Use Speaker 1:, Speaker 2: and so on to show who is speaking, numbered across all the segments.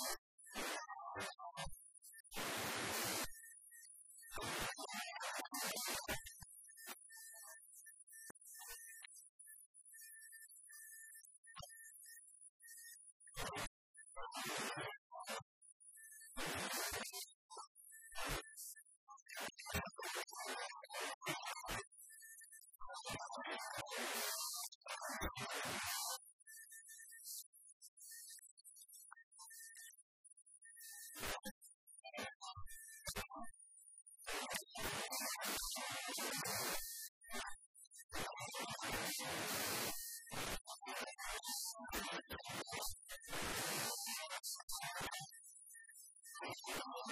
Speaker 1: Thank you.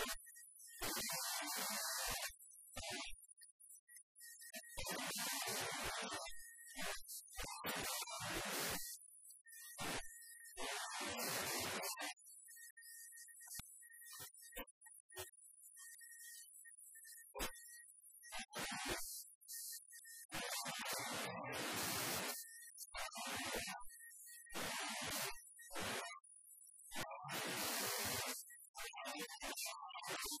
Speaker 1: Thank you. よし